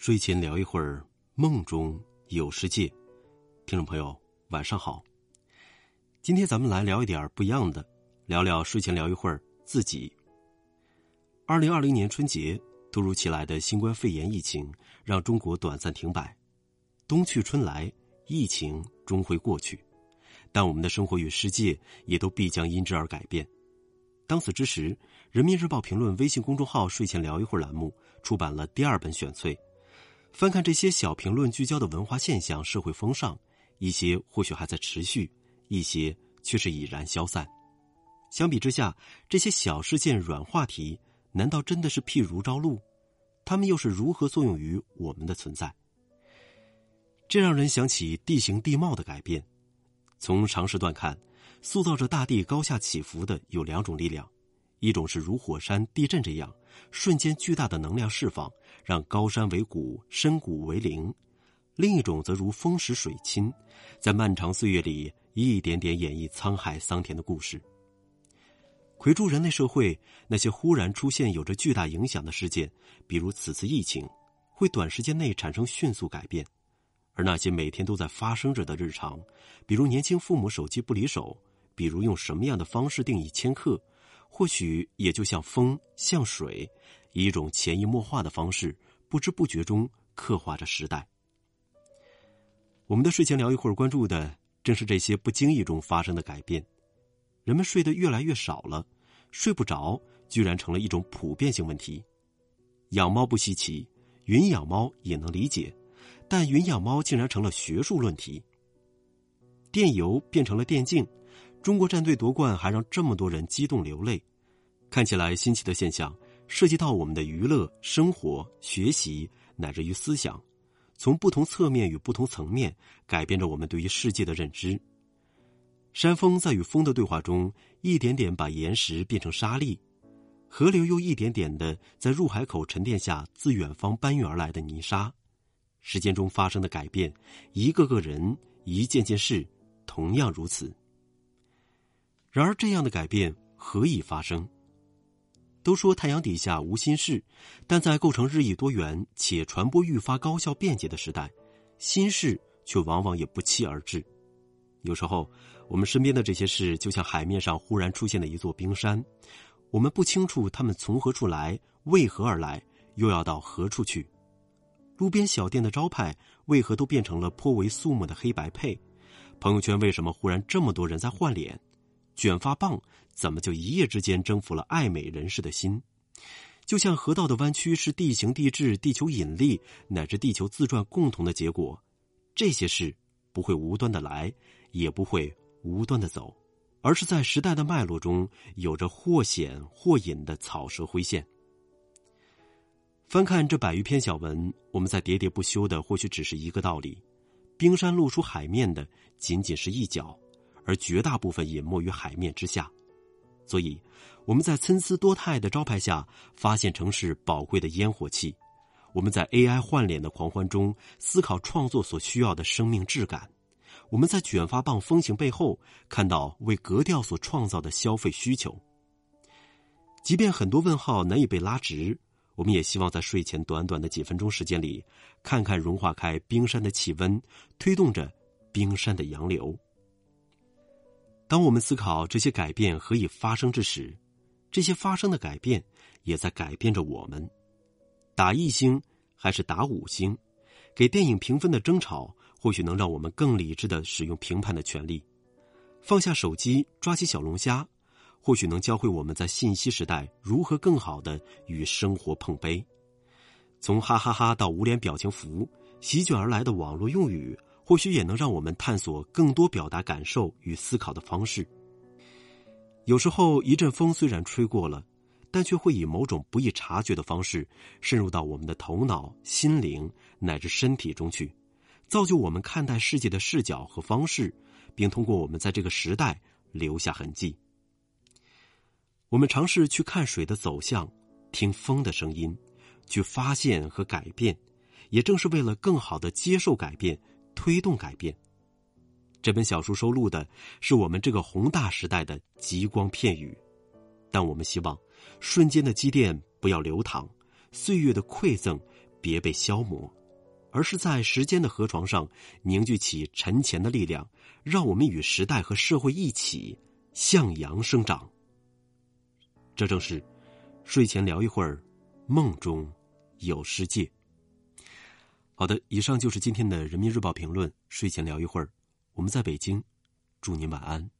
睡前聊一会儿，梦中有世界。听众朋友，晚上好。今天咱们来聊一点不一样的，聊聊睡前聊一会儿自己。二零二零年春节，突如其来的新冠肺炎疫情让中国短暂停摆。冬去春来，疫情终会过去，但我们的生活与世界也都必将因之而改变。当此之时，人民日报评论微信公众号“睡前聊一会儿”栏目出版了第二本选粹。翻看这些小评论聚焦的文化现象、社会风尚，一些或许还在持续，一些却是已然消散。相比之下，这些小事件、软话题，难道真的是譬如朝露？他们又是如何作用于我们的存在？这让人想起地形地貌的改变。从长时段看，塑造着大地高下起伏的有两种力量。一种是如火山、地震这样瞬间巨大的能量释放，让高山为谷，深谷为陵；另一种则如风蚀水侵，在漫长岁月里一点点演绎沧海桑田的故事。回注人类社会那些忽然出现有着巨大影响的事件，比如此次疫情，会短时间内产生迅速改变；而那些每天都在发生着的日常，比如年轻父母手机不离手，比如用什么样的方式定义迁客。或许也就像风，像水，以一种潜移默化的方式，不知不觉中刻画着时代。我们的睡前聊一会儿，关注的正是这些不经意中发生的改变。人们睡得越来越少了，睡不着居然成了一种普遍性问题。养猫不稀奇，云养猫也能理解，但云养猫竟然成了学术论题。电游变成了电竞，中国战队夺冠还让这么多人激动流泪。看起来新奇的现象，涉及到我们的娱乐、生活、学习，乃至于思想，从不同侧面与不同层面改变着我们对于世界的认知。山峰在与风的对话中，一点点把岩石变成沙粒；河流又一点点的在入海口沉淀下自远方搬运而来的泥沙。时间中发生的改变，一个个人、一件件事，同样如此。然而，这样的改变何以发生？都说太阳底下无新事，但在构成日益多元且传播愈发高效便捷的时代，新事却往往也不期而至。有时候，我们身边的这些事就像海面上忽然出现的一座冰山，我们不清楚它们从何处来，为何而来，又要到何处去。路边小店的招牌为何都变成了颇为肃穆的黑白配？朋友圈为什么忽然这么多人在换脸？卷发棒。怎么就一夜之间征服了爱美人士的心？就像河道的弯曲是地形地质、地球引力乃至地球自转共同的结果，这些事不会无端的来，也不会无端的走，而是在时代的脉络中有着或显或隐的草蛇灰线。翻看这百余篇小文，我们在喋喋不休的或许只是一个道理：冰山露出海面的仅仅是一角，而绝大部分隐没于海面之下。所以，我们在参差多态的招牌下发现城市宝贵的烟火气；我们在 AI 换脸的狂欢中思考创作所需要的生命质感；我们在卷发棒风行背后看到为格调所创造的消费需求。即便很多问号难以被拉直，我们也希望在睡前短短的几分钟时间里，看看融化开冰山的气温，推动着冰山的洋流。当我们思考这些改变何以发生之时，这些发生的改变也在改变着我们。打一星还是打五星？给电影评分的争吵，或许能让我们更理智的使用评判的权利。放下手机，抓起小龙虾，或许能教会我们在信息时代如何更好的与生活碰杯。从哈哈哈到无脸表情符，席卷而来的网络用语。或许也能让我们探索更多表达感受与思考的方式。有时候，一阵风虽然吹过了，但却会以某种不易察觉的方式渗入到我们的头脑、心灵乃至身体中去，造就我们看待世界的视角和方式，并通过我们在这个时代留下痕迹。我们尝试去看水的走向，听风的声音，去发现和改变，也正是为了更好的接受改变。推动改变。这本小书收录的是我们这个宏大时代的极光片语，但我们希望瞬间的积淀不要流淌，岁月的馈赠别被消磨，而是在时间的河床上凝聚起沉潜的力量，让我们与时代和社会一起向阳生长。这正是睡前聊一会儿，梦中有世界。好的，以上就是今天的人民日报评论。睡前聊一会儿，我们在北京，祝您晚安。